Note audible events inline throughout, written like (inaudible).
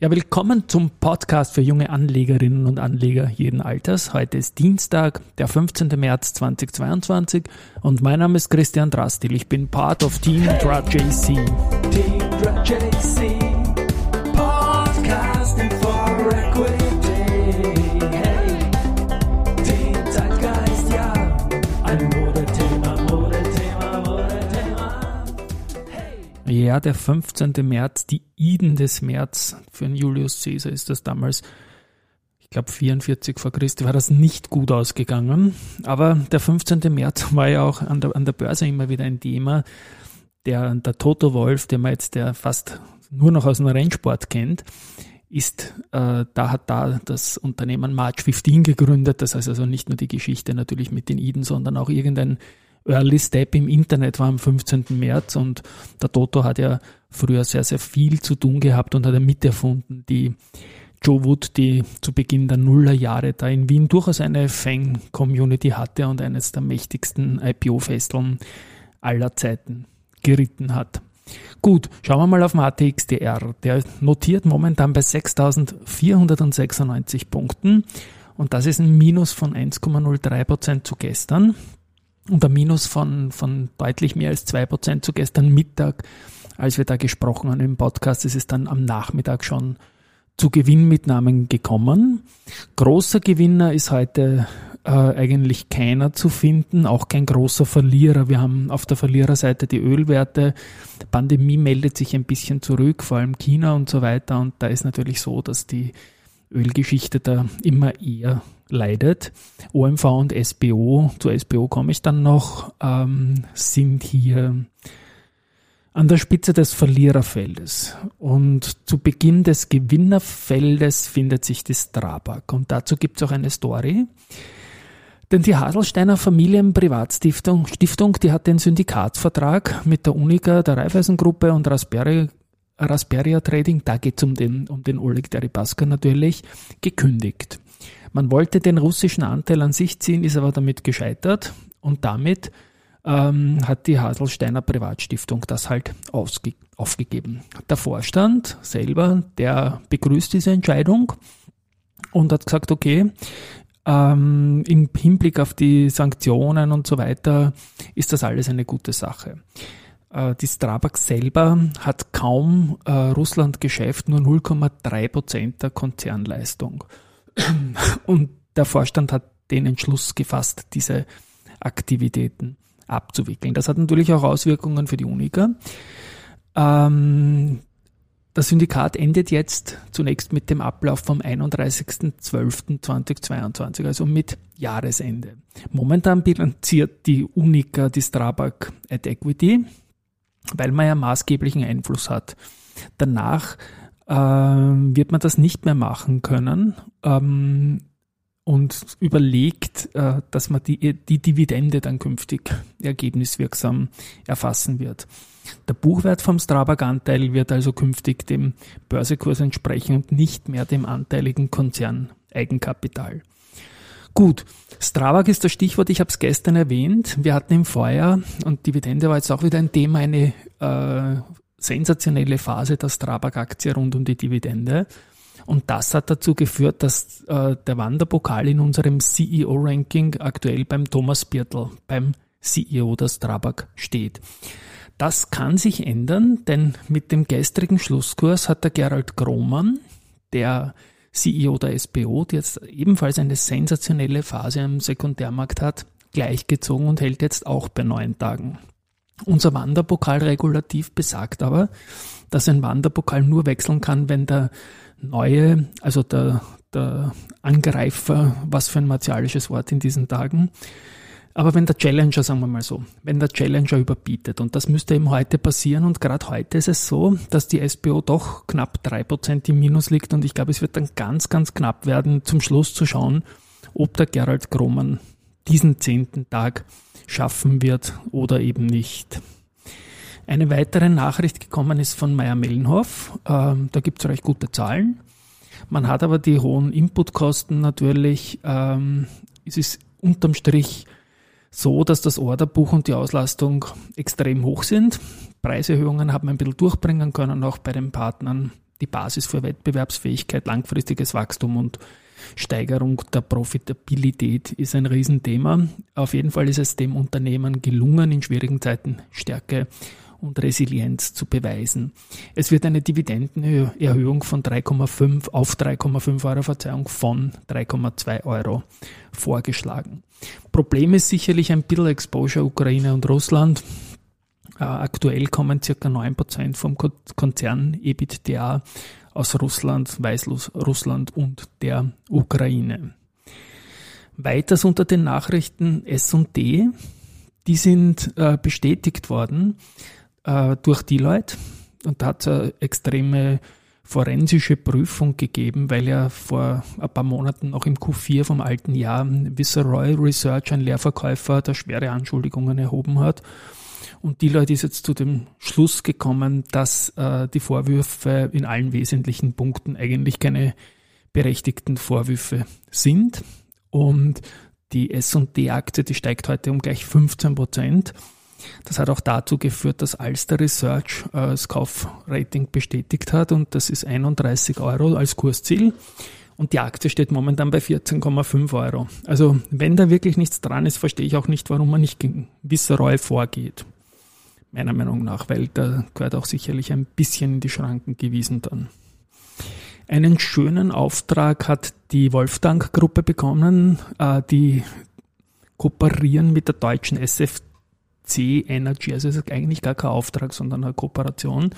Ja, willkommen zum Podcast für junge Anlegerinnen und Anleger jeden Alters. Heute ist Dienstag, der 15. März 2022 und mein Name ist Christian Drastil. Ich bin Part of Team Dra JC. Team JC. Podcasting Hey. Ja, der 15. März, die Iden des März. Für einen Julius Caesar ist das damals, ich glaube 44 vor Christi, war das nicht gut ausgegangen. Aber der 15. März (laughs) war ja auch an der, an der Börse immer wieder ein Thema. Der, der Toto Wolf, den man jetzt der fast nur noch aus dem Rennsport kennt, ist, äh, da hat da das Unternehmen March 15 gegründet. Das heißt also nicht nur die Geschichte natürlich mit den Iden, sondern auch irgendein Early Step im Internet war am 15. März und der Toto hat ja früher sehr, sehr viel zu tun gehabt und hat er miterfunden, die Joe Wood, die zu Beginn der Nullerjahre da in Wien durchaus eine Fan-Community hatte und eines der mächtigsten IPO-Festeln aller Zeiten geritten hat. Gut, schauen wir mal auf den ATXDR. Der notiert momentan bei 6.496 Punkten und das ist ein Minus von 1,03 Prozent zu gestern und ein Minus von, von deutlich mehr als 2 Prozent zu gestern Mittag als wir da gesprochen haben im Podcast, ist es dann am Nachmittag schon zu Gewinnmitnahmen gekommen. Großer Gewinner ist heute äh, eigentlich keiner zu finden, auch kein großer Verlierer. Wir haben auf der Verliererseite die Ölwerte. Die Pandemie meldet sich ein bisschen zurück, vor allem China und so weiter. Und da ist natürlich so, dass die Ölgeschichte da immer eher leidet. OMV und SBO, zu SBO komme ich dann noch, ähm, sind hier an der Spitze des Verliererfeldes. Und zu Beginn des Gewinnerfeldes findet sich die Strabag. Und dazu gibt es auch eine Story. Denn die Haselsteiner Familienprivatstiftung Stiftung, die hat den Syndikatsvertrag mit der Unica, der Raiffeisengruppe und Raspberry, Rasperia Trading, da geht es um den, um den Oleg Deripaska natürlich, gekündigt. Man wollte den russischen Anteil an sich ziehen, ist aber damit gescheitert und damit ähm, hat die Haselsteiner Privatstiftung das halt ausge aufgegeben. Der Vorstand selber, der begrüßt diese Entscheidung und hat gesagt, okay, ähm, im Hinblick auf die Sanktionen und so weiter ist das alles eine gute Sache. Äh, die Strabag selber hat kaum äh, Russland-Geschäft, nur 0,3 Prozent der Konzernleistung. (clears throat) Und der Vorstand hat den Entschluss gefasst, diese Aktivitäten abzuwickeln. Das hat natürlich auch Auswirkungen für die Unica. Ähm, das Syndikat endet jetzt zunächst mit dem Ablauf vom 31.12.2022, also mit Jahresende. Momentan bilanziert die Unica die Strabag at Equity, weil man ja maßgeblichen Einfluss hat. Danach äh, wird man das nicht mehr machen können. Ähm, und überlegt, äh, dass man die, die Dividende dann künftig ergebniswirksam erfassen wird. Der Buchwert vom Strabag-Anteil wird also künftig dem Börsekurs entsprechen und nicht mehr dem anteiligen Konzern Eigenkapital. Gut, Strabag ist das Stichwort, ich habe es gestern erwähnt. Wir hatten im Vorjahr, und Dividende war jetzt auch wieder ein Thema, eine äh, sensationelle Phase der Strabag-Aktie rund um die Dividende. Und das hat dazu geführt, dass äh, der Wanderpokal in unserem CEO-Ranking aktuell beim Thomas Birtel, beim CEO der Strabag steht. Das kann sich ändern, denn mit dem gestrigen Schlusskurs hat der Gerald Grohmann, der CEO der SBO, die jetzt ebenfalls eine sensationelle Phase am Sekundärmarkt hat, gleichgezogen und hält jetzt auch bei neun Tagen. Unser Wanderpokalregulativ besagt aber, dass ein Wanderpokal nur wechseln kann, wenn der neue, also der, der Angreifer, was für ein martialisches Wort in diesen Tagen. Aber wenn der Challenger, sagen wir mal so, wenn der Challenger überbietet, und das müsste eben heute passieren, und gerade heute ist es so, dass die SBO doch knapp drei Prozent im Minus liegt, und ich glaube, es wird dann ganz, ganz knapp werden, zum Schluss zu schauen, ob der Gerald Kroman diesen zehnten Tag schaffen wird oder eben nicht. Eine weitere Nachricht gekommen ist von Meyer Mellenhoff. Ähm, da gibt es recht gute Zahlen. Man hat aber die hohen Inputkosten natürlich. Ähm, es ist unterm Strich so, dass das Orderbuch und die Auslastung extrem hoch sind. Preiserhöhungen haben ein bisschen durchbringen können, auch bei den Partnern die Basis für Wettbewerbsfähigkeit, langfristiges Wachstum und Steigerung der Profitabilität ist ein Riesenthema. Auf jeden Fall ist es dem Unternehmen gelungen, in schwierigen Zeiten Stärke und Resilienz zu beweisen. Es wird eine Dividendenerhöhung von 3,5 auf 3,5 Euro, Verzeihung, von 3,2 Euro vorgeschlagen. Problem ist sicherlich ein bisschen Exposure Ukraine und Russland. Äh, aktuell kommen circa 9% vom Konzern EBITDA aus Russland, Weißrussland und der Ukraine. Weiters unter den Nachrichten S&D, die sind äh, bestätigt worden äh, durch Deloitte und da hat es eine extreme forensische Prüfung gegeben, weil ja vor ein paar Monaten noch im Q4 vom alten Jahr Viceroy Research, ein Leerverkäufer, da schwere Anschuldigungen erhoben hat. Und Deloitte ist jetzt zu dem Schluss gekommen, dass äh, die Vorwürfe in allen wesentlichen Punkten eigentlich keine berechtigten Vorwürfe sind. Und die S&D-Aktie, die steigt heute um gleich 15 Prozent. Das hat auch dazu geführt, dass Alster Research äh, das Kaufrating bestätigt hat und das ist 31 Euro als Kursziel. Und die Aktie steht momentan bei 14,5 Euro. Also wenn da wirklich nichts dran ist, verstehe ich auch nicht, warum man nicht gegen Visseroy vorgeht. Meiner Meinung nach, weil da gehört auch sicherlich ein bisschen in die Schranken gewiesen dann. Einen schönen Auftrag hat die Wolfgang-Gruppe bekommen, äh, die kooperieren mit der deutschen SF C Energy, also es ist eigentlich gar kein Auftrag, sondern eine Kooperation.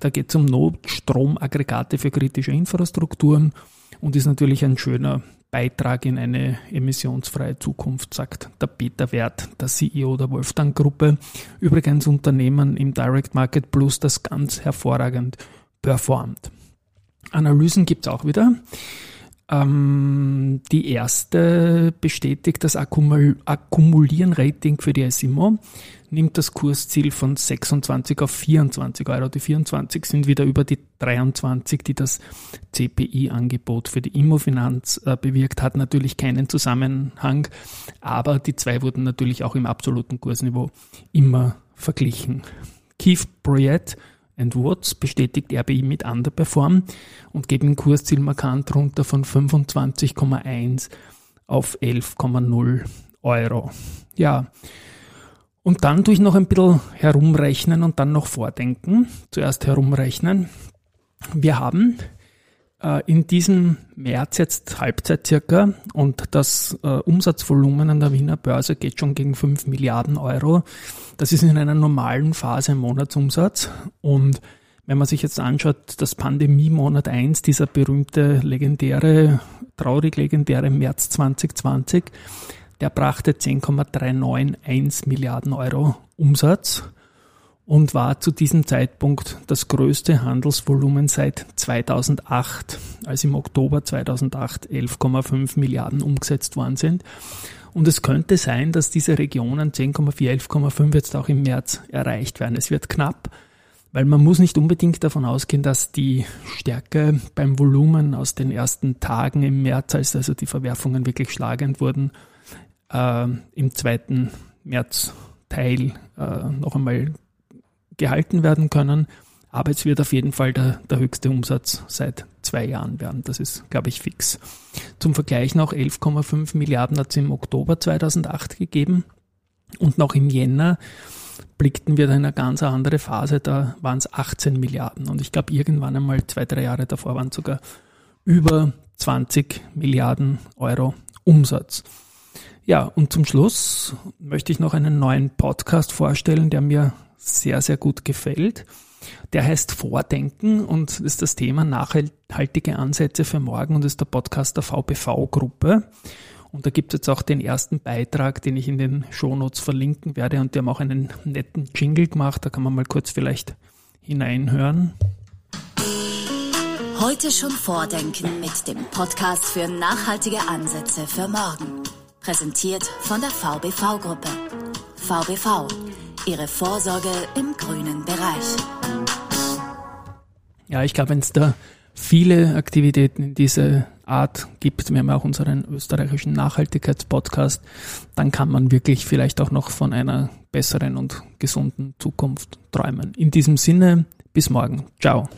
Da geht es um Notstromaggregate für kritische Infrastrukturen und ist natürlich ein schöner Beitrag in eine emissionsfreie Zukunft, sagt der Peter Wert, der CEO der Wolfgang Gruppe. Übrigens Unternehmen im Direct Market Plus, das ganz hervorragend performt. Analysen gibt es auch wieder. Ähm, die erste bestätigt das Akkumul Akkumulieren-Rating für die SIMO, nimmt das Kursziel von 26 auf 24 Euro. Die 24 sind wieder über die 23, die das CPI-Angebot für die Immofinanz äh, bewirkt hat. Natürlich keinen Zusammenhang, aber die zwei wurden natürlich auch im absoluten Kursniveau immer verglichen. Keith Bruyette and Watts bestätigt RBI mit Underperform und geben Kursziel markant runter von 25,1 auf 11,0 Euro. Ja. Und dann tue ich noch ein bisschen herumrechnen und dann noch vordenken. Zuerst herumrechnen. Wir haben in diesem März jetzt Halbzeit circa und das äh, Umsatzvolumen an der Wiener Börse geht schon gegen 5 Milliarden Euro. Das ist in einer normalen Phase ein Monatsumsatz und wenn man sich jetzt anschaut, das Pandemie-Monat 1, dieser berühmte, legendäre, traurig legendäre März 2020, der brachte 10,391 Milliarden Euro Umsatz und war zu diesem Zeitpunkt das größte Handelsvolumen seit 2008, als im Oktober 2008 11,5 Milliarden umgesetzt worden sind. Und es könnte sein, dass diese Regionen 10,4, 11,5 jetzt auch im März erreicht werden. Es wird knapp, weil man muss nicht unbedingt davon ausgehen, dass die Stärke beim Volumen aus den ersten Tagen im März, als also die Verwerfungen wirklich schlagend wurden, äh, im zweiten Märzteil äh, noch einmal gehalten werden können. Aber es wird auf jeden Fall der, der höchste Umsatz seit zwei Jahren werden. Das ist, glaube ich, fix. Zum Vergleich noch 11,5 Milliarden hat es im Oktober 2008 gegeben. Und noch im Jänner blickten wir da in eine ganz andere Phase. Da waren es 18 Milliarden. Und ich glaube, irgendwann einmal zwei, drei Jahre davor waren sogar über 20 Milliarden Euro Umsatz. Ja, und zum Schluss möchte ich noch einen neuen Podcast vorstellen, der mir sehr, sehr gut gefällt. Der heißt Vordenken und ist das Thema nachhaltige Ansätze für morgen und ist der Podcast der VBV-Gruppe. Und da gibt es jetzt auch den ersten Beitrag, den ich in den Shownotes verlinken werde. Und die haben auch einen netten Jingle gemacht. Da kann man mal kurz vielleicht hineinhören. Heute schon Vordenken mit dem Podcast für nachhaltige Ansätze für morgen. Präsentiert von der VBV-Gruppe. VBV ihre Vorsorge im grünen Bereich. Ja, ich glaube, wenn es da viele Aktivitäten in diese Art gibt, wir haben auch unseren österreichischen Nachhaltigkeitspodcast, dann kann man wirklich vielleicht auch noch von einer besseren und gesunden Zukunft träumen. In diesem Sinne, Bis morgen. Ciao.